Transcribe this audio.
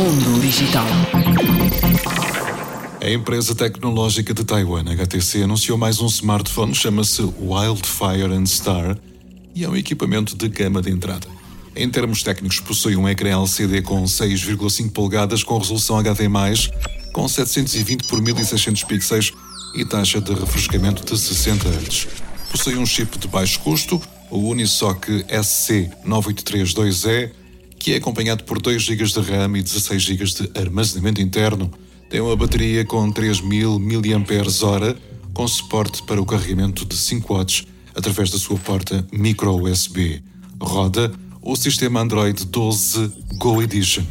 Mundo Digital. A empresa tecnológica de Taiwan, HTC, anunciou mais um smartphone, chama-se Wildfire Star e é um equipamento de gama de entrada. Em termos técnicos, possui um ecrã LCD com 6,5 polegadas com resolução HD+, com 720 por 1600 pixels e taxa de refrescamento de 60 Hz. Possui um chip de baixo custo, o Unisoc SC9832E, que é acompanhado por 2 GB de RAM e 16 GB de armazenamento interno. Tem uma bateria com 3000 mAh, com suporte para o carregamento de 5 watts através da sua porta micro USB. Roda o sistema Android 12 Go Edition.